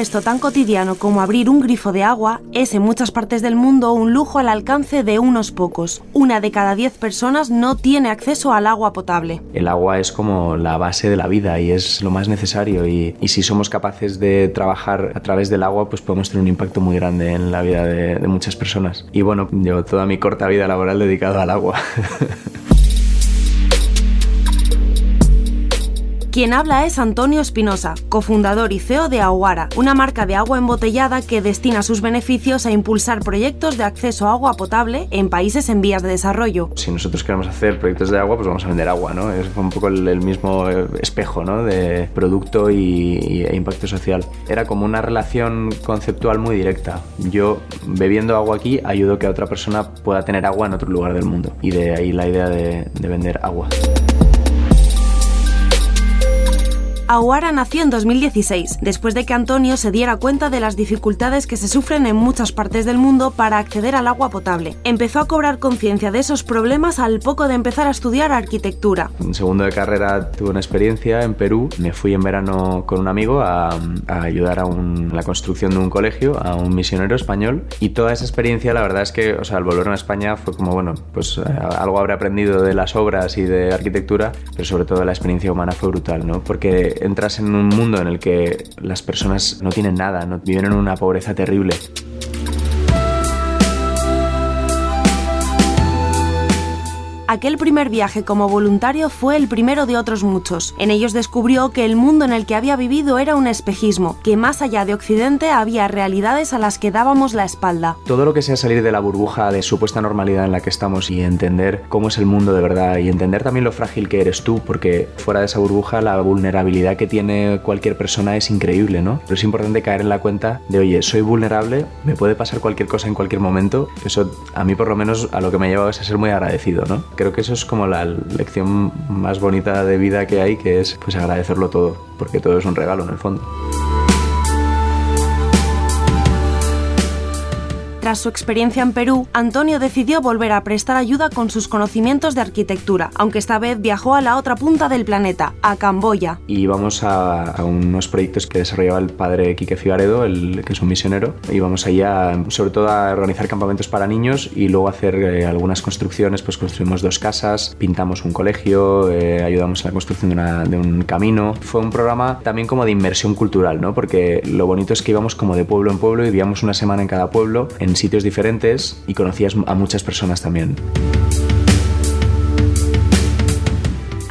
Gesto tan cotidiano como abrir un grifo de agua es en muchas partes del mundo un lujo al alcance de unos pocos. Una de cada diez personas no tiene acceso al agua potable. El agua es como la base de la vida y es lo más necesario y, y si somos capaces de trabajar a través del agua pues podemos tener un impacto muy grande en la vida de, de muchas personas. Y bueno, llevo toda mi corta vida laboral dedicada al agua. Quien habla es Antonio Espinosa, cofundador y CEO de Aguara, una marca de agua embotellada que destina sus beneficios a impulsar proyectos de acceso a agua potable en países en vías de desarrollo. Si nosotros queremos hacer proyectos de agua, pues vamos a vender agua, ¿no? Es un poco el, mismo eh, espejo, ¿no? De producto y, e impacto social. Era como una relación conceptual muy directa. Yo, bebiendo agua aquí, ayudo que otra persona pueda tener agua en otro lugar del mundo. Y de ahí la idea de, de vender agua. Aguara nació en 2016, después de que Antonio se diera cuenta de las dificultades que se sufren en muchas partes del mundo para acceder al agua potable. Empezó a cobrar conciencia de esos problemas al poco de empezar a estudiar arquitectura. En segundo de carrera tuve una experiencia en Perú. Me fui en verano con un amigo a, a ayudar a, un, la construcción de un colegio, a un misionero español. Y toda esa experiencia, la verdad es que, o sea, al volver a España fue como, bueno, pues eh, algo habré aprendido de las obras y de arquitectura, pero sobre todo la experiencia humana fue brutal, ¿no? Porque entras en un mundo en el que las personas no tienen nada, no, viven en una pobreza terrible. Aquel primer viaje como voluntario fue el primero de otros muchos. En ellos descubrió que el mundo en el que había vivido era un espejismo, que más allá de Occidente había realidades a las que dábamos la espalda. Todo lo que sea salir de la burbuja de supuesta normalidad en la que estamos y entender cómo es el mundo de verdad y entender también lo frágil que eres tú, porque fuera de esa burbuja la vulnerabilidad que tiene cualquier persona es increíble, ¿no? Pero es importante caer en la cuenta de, oye, soy vulnerable, me puede pasar cualquier cosa en cualquier momento. Eso a mí por lo menos a lo que me ha llevado es a ser muy agradecido, ¿no? Creo que eso es como la lección más bonita de vida que hay, que es pues agradecerlo todo, porque todo es un regalo en el fondo. Tras su experiencia en Perú, Antonio decidió volver a prestar ayuda con sus conocimientos de arquitectura, aunque esta vez viajó a la otra punta del planeta, a Camboya. Y íbamos a, a unos proyectos que desarrollaba el padre Quique Figaredo, el, que es un misionero. Íbamos allá, sobre todo, a organizar campamentos para niños y luego hacer eh, algunas construcciones. Pues construimos dos casas, pintamos un colegio, eh, ayudamos en la construcción de, una, de, un camino. Fue un programa también como de inmersión cultural, ¿no? Porque lo bonito es que íbamos como de pueblo en pueblo y vivíamos una semana en cada pueblo. En sitios diferentes y conocías a muchas personas también.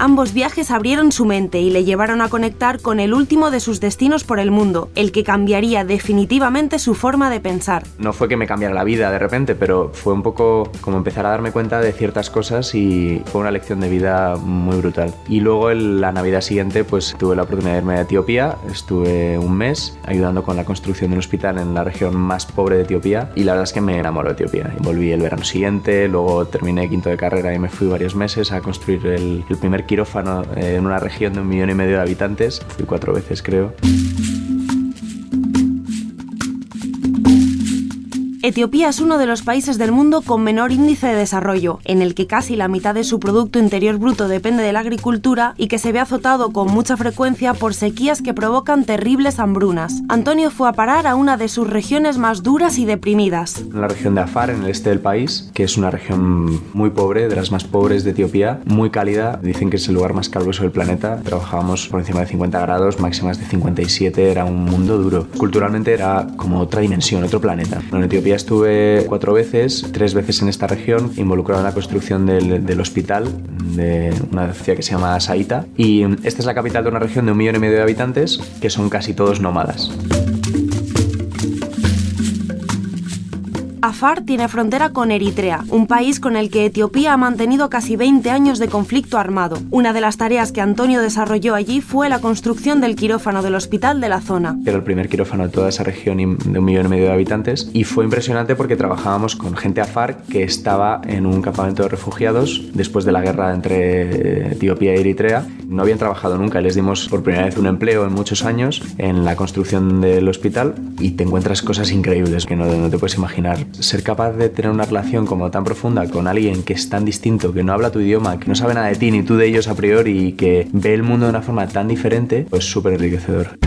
Ambos viajes abrieron su mente y le llevaron a conectar con el último de sus destinos por el mundo, el que cambiaría definitivamente su forma de pensar. No fue que me cambiara la vida de repente, pero fue un poco como empezar a darme cuenta de ciertas cosas y fue una lección de vida muy brutal. Y luego en la Navidad siguiente pues tuve la oportunidad de irme a Etiopía, estuve un mes ayudando con la construcción de un hospital en la región más pobre de Etiopía y la verdad es que me enamoró de Etiopía. Volví el verano siguiente, luego terminé quinto de carrera y me fui varios meses a construir el, el primer quirófano en una región de un millón y medio de habitantes. Fui cuatro veces, creo. Etiopía es uno de los países del mundo con menor índice de desarrollo, en el que casi la mitad de su Producto Interior Bruto depende de la agricultura y que se ve azotado con mucha frecuencia por sequías que provocan terribles hambrunas. Antonio fue a parar a una de sus regiones más duras y deprimidas. La región de Afar, en el este del país, que es una región muy pobre, de las más pobres de Etiopía, muy cálida, dicen que es el lugar más caluroso del planeta. Trabajábamos por encima de 50 grados, máximas de 57, era un mundo duro. Culturalmente era como otra dimensión, otro planeta. En Etiopía estuve cuatro veces, tres veces en esta región, involucrado en la construcción del, del hospital de una ciudad que se llama Saita. Y esta es la capital de una región de un millón y medio de habitantes que son casi todos nómadas. Afar tiene frontera con Eritrea, un país con el que Etiopía ha mantenido casi 20 años de conflicto armado. Una de las tareas que Antonio desarrolló allí fue la construcción del quirófano del hospital de la zona. Era el primer quirófano de toda esa región de un millón y medio de habitantes y fue impresionante porque trabajábamos con gente afar que estaba en un campamento de refugiados después de la guerra entre Etiopía y Eritrea. No habían trabajado nunca, les dimos por primera vez un empleo en muchos años en la construcción del hospital y te encuentras cosas increíbles que no, no te puedes imaginar. Ser capaz de tener una relación como tan profunda con alguien que es tan distinto, que no habla tu idioma, que no sabe nada de ti ni tú de ellos a priori y que ve el mundo de una forma tan diferente, pues súper enriquecedor.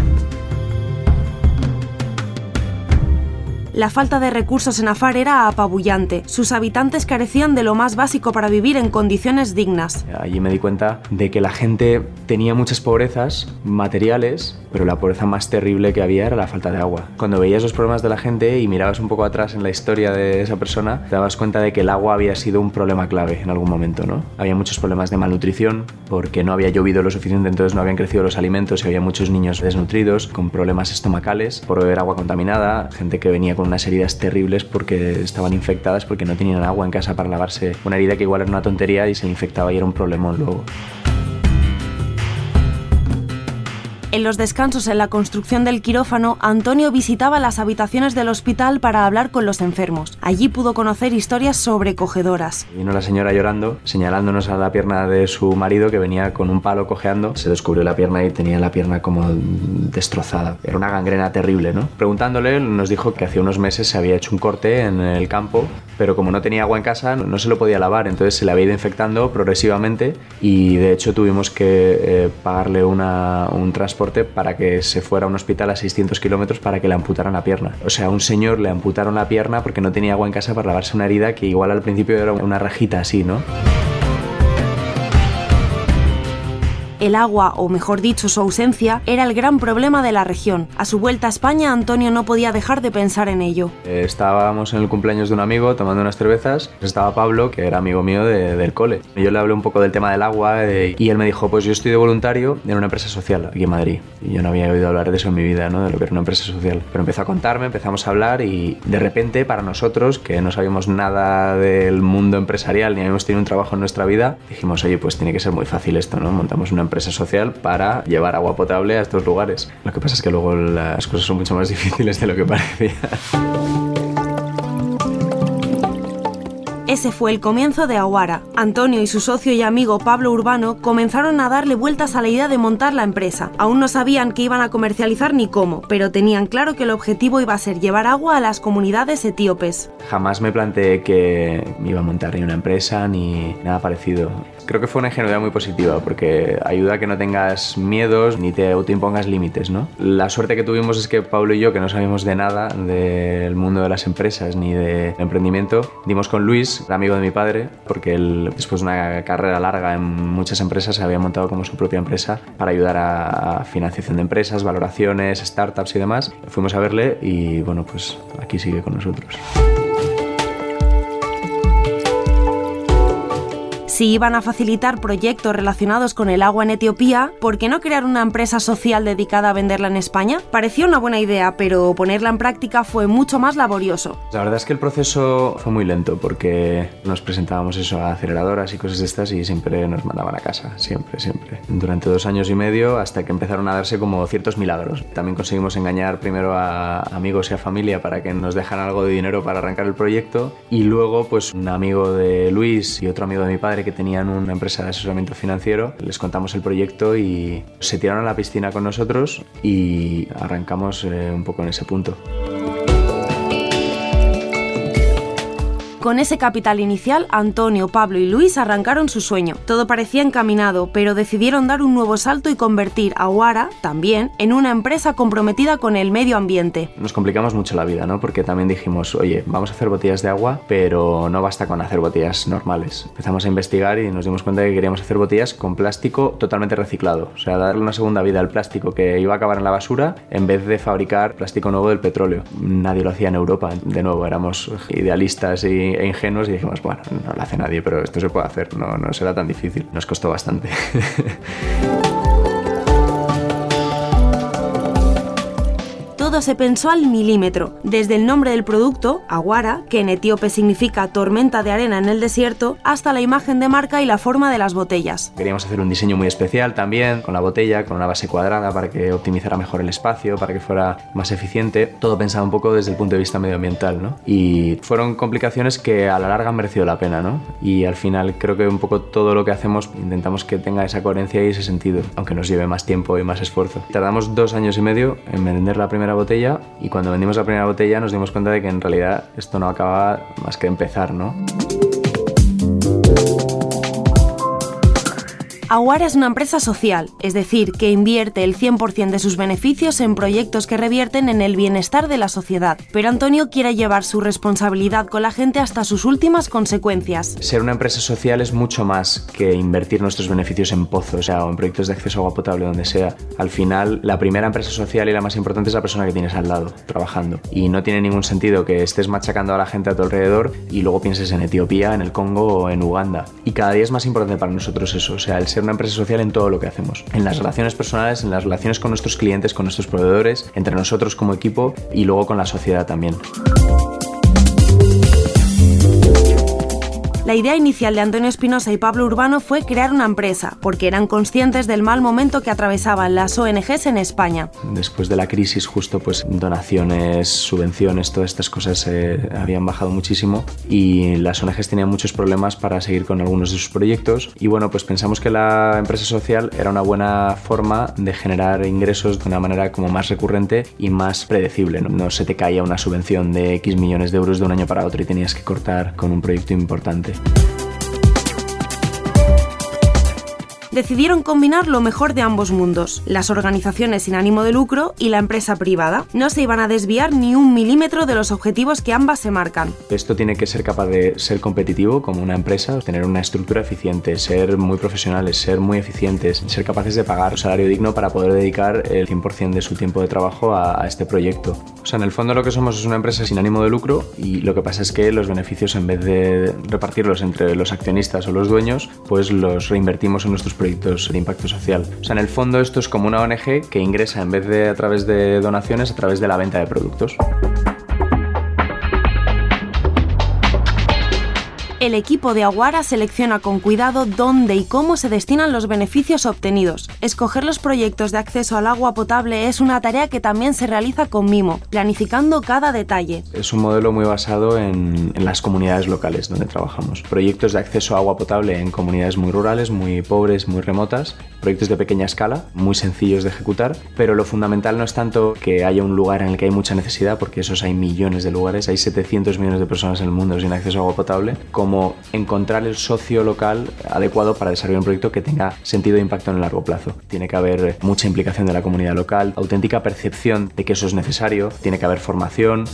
La falta de recursos en Afar era apabullante. Sus habitantes carecían de lo más básico para vivir en condiciones dignas. Allí me di cuenta de que la gente tenía muchas pobrezas materiales, pero la pobreza más terrible que había era la falta de agua. Cuando veías los problemas de la gente y mirabas un poco atrás en la historia de esa persona, te dabas cuenta de que el agua había sido un problema clave en algún momento, ¿no? Había muchos problemas de malnutrición porque no había llovido lo suficiente, entonces no habían crecido los alimentos y había muchos niños desnutridos con problemas estomacales por beber agua contaminada, gente que venía con unas heridas terribles porque estaban infectadas porque no tenían agua en casa para lavarse. Una herida que igual era una tontería y se infectaba y era un problema luego. En los descansos en la construcción del quirófano, Antonio visitaba las habitaciones del hospital para hablar con los enfermos. Allí pudo conocer historias sobrecogedoras. Vino la señora llorando, señalándonos a la pierna de su marido que venía con un palo cojeando. Se descubrió la pierna y tenía la pierna como destrozada. Era una gangrena terrible, ¿no? Preguntándole, nos dijo que hace unos meses se había hecho un corte en el campo, pero como no tenía agua en casa, no se lo podía lavar, entonces se le había ido infectando progresivamente y de hecho tuvimos que eh, pagarle un transporte para que se fuera a un hospital a 600 kilómetros para que le amputaran la pierna. O sea, a un señor le amputaron la pierna porque no tenía agua en casa para lavarse una herida que igual al principio era una rajita así, ¿no? El agua, o mejor dicho, su ausencia, era el gran problema de la región. A su vuelta a España, Antonio no podía dejar de pensar en ello. Eh, estábamos en el cumpleaños de un amigo tomando unas cervezas. Estaba Pablo, que era amigo mío del cole. Yo le hablé un poco del tema del agua y él me dijo, pues yo estoy de voluntario en una empresa social aquí en Madrid. Y yo no había oído hablar de eso en mi vida, ¿no? de lo que era una empresa social. Pero empezó a contarme, empezamos a hablar y de repente para nosotros, que no sabíamos nada del mundo empresarial ni habíamos tenido un trabajo en nuestra vida, dijimos, oye, pues tiene que ser muy fácil esto, ¿no? Montamos una empresa empresa social para llevar agua potable a estos lugares. Lo que pasa es que luego las cosas son mucho más difíciles de lo que parecía. Ese fue el comienzo de Aguara. Antonio y su socio y amigo Pablo Urbano comenzaron a darle vueltas a la idea de montar la empresa. Aún no sabían que iban a comercializar ni cómo, pero tenían claro que el objetivo iba a ser llevar agua a las comunidades etíopes. Jamás me planteé que iba a montar ni una empresa ni nada parecido. Creo que fue una ingenuidad muy positiva porque ayuda a que no tengas miedos ni te autoimpongas límites, ¿no? La suerte que tuvimos es que Pablo y yo, que no sabíamos de nada del mundo de las empresas ni de emprendimiento, dimos con Luis, amigo de mi padre, porque él, después de una carrera larga en muchas empresas, se había montado como su propia empresa para ayudar a financiación de empresas, valoraciones, startups y demás. Fuimos a verle y bueno, pues aquí sigue con nosotros. Si iban a facilitar proyectos relacionados con el agua en Etiopía, ¿por qué no crear una empresa social dedicada a venderla en España? Parecía una buena idea, pero ponerla en práctica fue mucho más laborioso. La verdad es que el proceso fue muy lento porque nos presentábamos eso a aceleradoras y cosas de estas y siempre nos mandaban a casa, siempre, siempre. Durante dos años y medio hasta que empezaron a darse como ciertos milagros. También conseguimos engañar primero a amigos y a familia para que nos dejaran algo de dinero para arrancar el proyecto y luego pues un amigo de Luis y otro amigo de mi padre que tenían una empresa de asesoramiento financiero. Les contamos el proyecto y se tiraron a la piscina con nosotros y arrancamos eh, un poco en ese punto. Con ese capital inicial, Antonio, Pablo y Luis arrancaron su sueño. Todo parecía encaminado, pero decidieron dar un nuevo salto y convertir a Huara, también, en una empresa comprometida con el medio ambiente. Nos complicamos mucho la vida, ¿no? Porque también dijimos, oye, vamos a hacer botellas de agua, pero no basta con hacer botellas normales. Empezamos a investigar y nos dimos cuenta que queríamos hacer botellas con plástico totalmente reciclado. O sea, darle una segunda vida al plástico que iba a acabar en la basura en vez de fabricar plástico nuevo del petróleo. Nadie lo hacía en Europa. De nuevo, éramos idealistas y ingenuos y dijimos, bueno, no lo hace nadie, pero esto se puede hacer, no, no será tan difícil. Nos costó bastante. Se pensó al milímetro, desde el nombre del producto, aguara, que en etíope significa tormenta de arena en el desierto, hasta la imagen de marca y la forma de las botellas. Queríamos hacer un diseño muy especial también, con la botella, con una base cuadrada para que optimizara mejor el espacio, para que fuera más eficiente. Todo pensado un poco desde el punto de vista medioambiental, ¿no? Y fueron complicaciones que a la larga han merecido la pena, ¿no? Y al final creo que un poco todo lo que hacemos intentamos que tenga esa coherencia y ese sentido, aunque nos lleve más tiempo y más esfuerzo. Tardamos dos años y medio en vender la primera botella y cuando vendimos la primera botella nos dimos cuenta de que en realidad esto no acababa más que empezar, ¿no? Aguara es una empresa social, es decir, que invierte el 100% de sus beneficios en proyectos que revierten en el bienestar de la sociedad. Pero Antonio quiere llevar su responsabilidad con la gente hasta sus últimas consecuencias. Ser una empresa social es mucho más que invertir nuestros beneficios en pozos o en proyectos de acceso a agua potable, donde sea. Al final, la primera empresa social y la más importante es la persona que tienes al lado, trabajando. Y no tiene ningún sentido que estés machacando a la gente a tu alrededor y luego pienses en Etiopía, en el Congo o en Uganda. Y cada día es más importante para nosotros eso, o sea, el ser una empresa social en todo lo que hacemos. En las relaciones personales, en las relaciones con nuestros clientes, con nuestros proveedores, entre nosotros como equipo y luego con la sociedad también. La idea inicial de Antonio Espinosa y Pablo Urbano fue crear una empresa, porque eran conscientes del mal momento que atravesaban las ONGs en España. Después de la crisis, justo pues donaciones, subvenciones, todas estas cosas eh, habían bajado muchísimo y las ONGs tenían muchos problemas para seguir con algunos de sus proyectos. Y bueno, pues pensamos que la empresa social era una buena forma de generar ingresos de una manera como más recurrente y más predecible. No, no se te caía una subvención de X millones de euros de un año para otro y tenías que cortar con un proyecto importante. Thank you. Decidieron combinar lo mejor de ambos mundos, las organizaciones sin ánimo de lucro y la empresa privada. No se iban a desviar ni un milímetro de los objetivos que ambas se marcan. Esto tiene que ser capaz de ser competitivo como una empresa, tener una estructura eficiente, ser muy profesionales, ser muy eficientes, ser capaces de pagar un salario digno para poder dedicar el 100% de su tiempo de trabajo a, este proyecto. O sea, en el fondo lo que somos es una empresa sin ánimo de lucro y lo que pasa es que los beneficios en vez de repartirlos entre los accionistas o los dueños, pues los reinvertimos en nuestros proyectos de impacto social. O sea, en el fondo esto es como una ONG que ingresa en vez de a través de donaciones, a través de la venta de productos. El equipo de Aguara selecciona con cuidado dónde y cómo se destinan los beneficios obtenidos. Escoger los proyectos de acceso al agua potable es una tarea que también se realiza con mimo, planificando cada detalle. Es un modelo muy basado en, las comunidades locales donde trabajamos. Proyectos de acceso a agua potable en comunidades muy rurales, muy pobres, muy remotas, proyectos de pequeña escala, muy sencillos de ejecutar, pero lo fundamental no es tanto que haya un lugar en el que hay mucha necesidad, porque esos hay millones de lugares, hay 700 millones de personas en el mundo sin acceso a agua potable, como como encontrar el socio local adecuado para desarrollar un proyecto que tenga sentido de impacto en el largo plazo. Tiene que haber mucha implicación de la comunidad local, auténtica percepción de que eso es necesario, tiene que haber formación.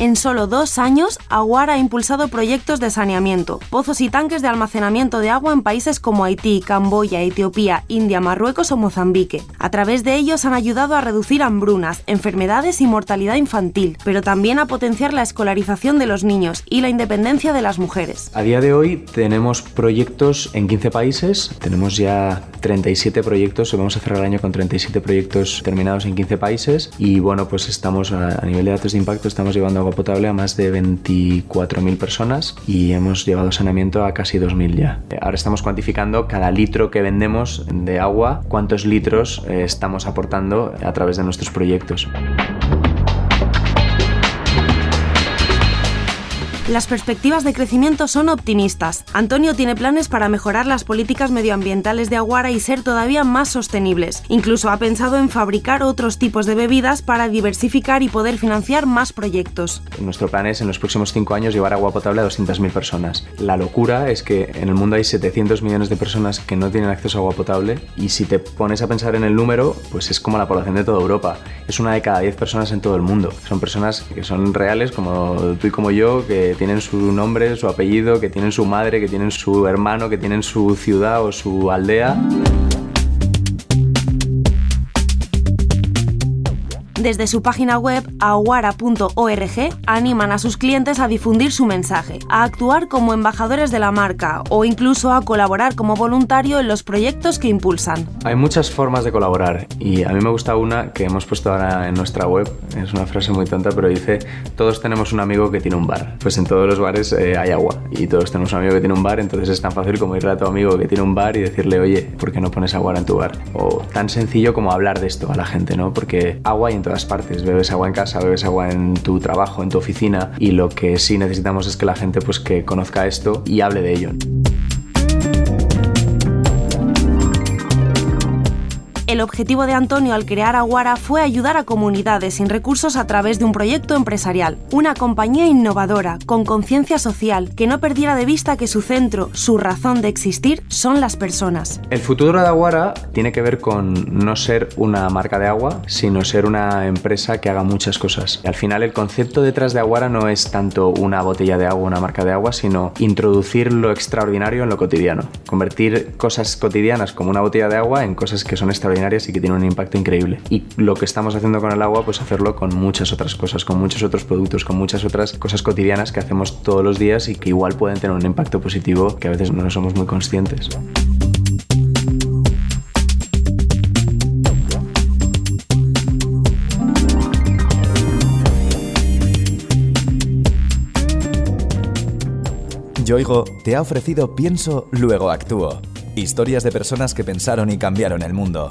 En solo dos años, Aguara ha impulsado proyectos de saneamiento, pozos y tanques de almacenamiento de agua en países como Haití, Camboya, Etiopía, India, Marruecos o Mozambique. A través de ellos han ayudado a reducir hambrunas, enfermedades y mortalidad infantil, pero también a potenciar la escolarización de los niños y la independencia de las mujeres. A día de hoy tenemos proyectos en 15 países, tenemos ya 37 proyectos, vamos a cerrar el año con 37 proyectos terminados en 15 países y bueno, pues estamos a, nivel de datos de impacto, estamos llevando agua potable a más de 24.000 personas y hemos llevado saneamiento a casi 2.000 ya. Ahora estamos cuantificando cada litro que vendemos de agua, cuántos litros eh, estamos aportando a través de nuestros proyectos. Las perspectivas de crecimiento son optimistas. Antonio tiene planes para mejorar las políticas medioambientales de Aguara y ser todavía más sostenibles. Incluso ha pensado en fabricar otros tipos de bebidas para diversificar y poder financiar más proyectos. Nuestro plan es en los próximos cinco años llevar agua potable a 200.000 personas. La locura es que en el mundo hay 700 millones de personas que no tienen acceso a agua potable y si te pones a pensar en el número, pues es como la población de toda Europa. Es una de cada 10 personas en todo el mundo. Son personas que son reales como tú y como yo, que tienen su nombre, su apellido, que tienen su madre, que tienen su hermano, que tienen su ciudad o su aldea. Desde su página web, aguara.org, animan a sus clientes a difundir su mensaje, a actuar como embajadores de la marca o incluso a colaborar como voluntario en los proyectos que impulsan. Hay muchas formas de colaborar y a mí me gusta una que hemos puesto ahora en nuestra web, es una frase muy tonta, pero dice, todos tenemos un amigo que tiene un bar. Pues en todos los bares eh, hay agua y todos tenemos un amigo que tiene un bar, entonces es tan fácil como ir a tu amigo que tiene un bar y decirle, oye, ¿por qué no pones agua en tu bar? O tan sencillo como hablar de esto a la gente, ¿no? Porque agua en todas partes, bebes agua en casa, bebes agua en tu trabajo, en tu oficina y lo que sí necesitamos es que la gente pues que conozca esto y hable de ello. El objetivo de Antonio al crear Aguara fue ayudar a comunidades sin recursos a través de un proyecto empresarial, una compañía innovadora, con conciencia social, que no perdiera de vista que su centro, su razón de existir, son las personas. El futuro de Aguara tiene que ver con no ser una marca de agua, sino ser una empresa que haga muchas cosas. Al final el concepto detrás de Aguara no es tanto una botella de agua, una marca de agua, sino introducir lo extraordinario en lo cotidiano. Convertir cosas cotidianas como una botella de agua en cosas que son extraordinarias y que tiene un impacto increíble. Y lo que estamos haciendo con el agua, pues hacerlo con muchas otras cosas, con muchos otros productos, con muchas otras cosas cotidianas que hacemos todos los días y que igual pueden tener un impacto positivo que a veces no somos muy conscientes. Yoigo te ha ofrecido Pienso, luego actúo. Historias de personas que pensaron y cambiaron el mundo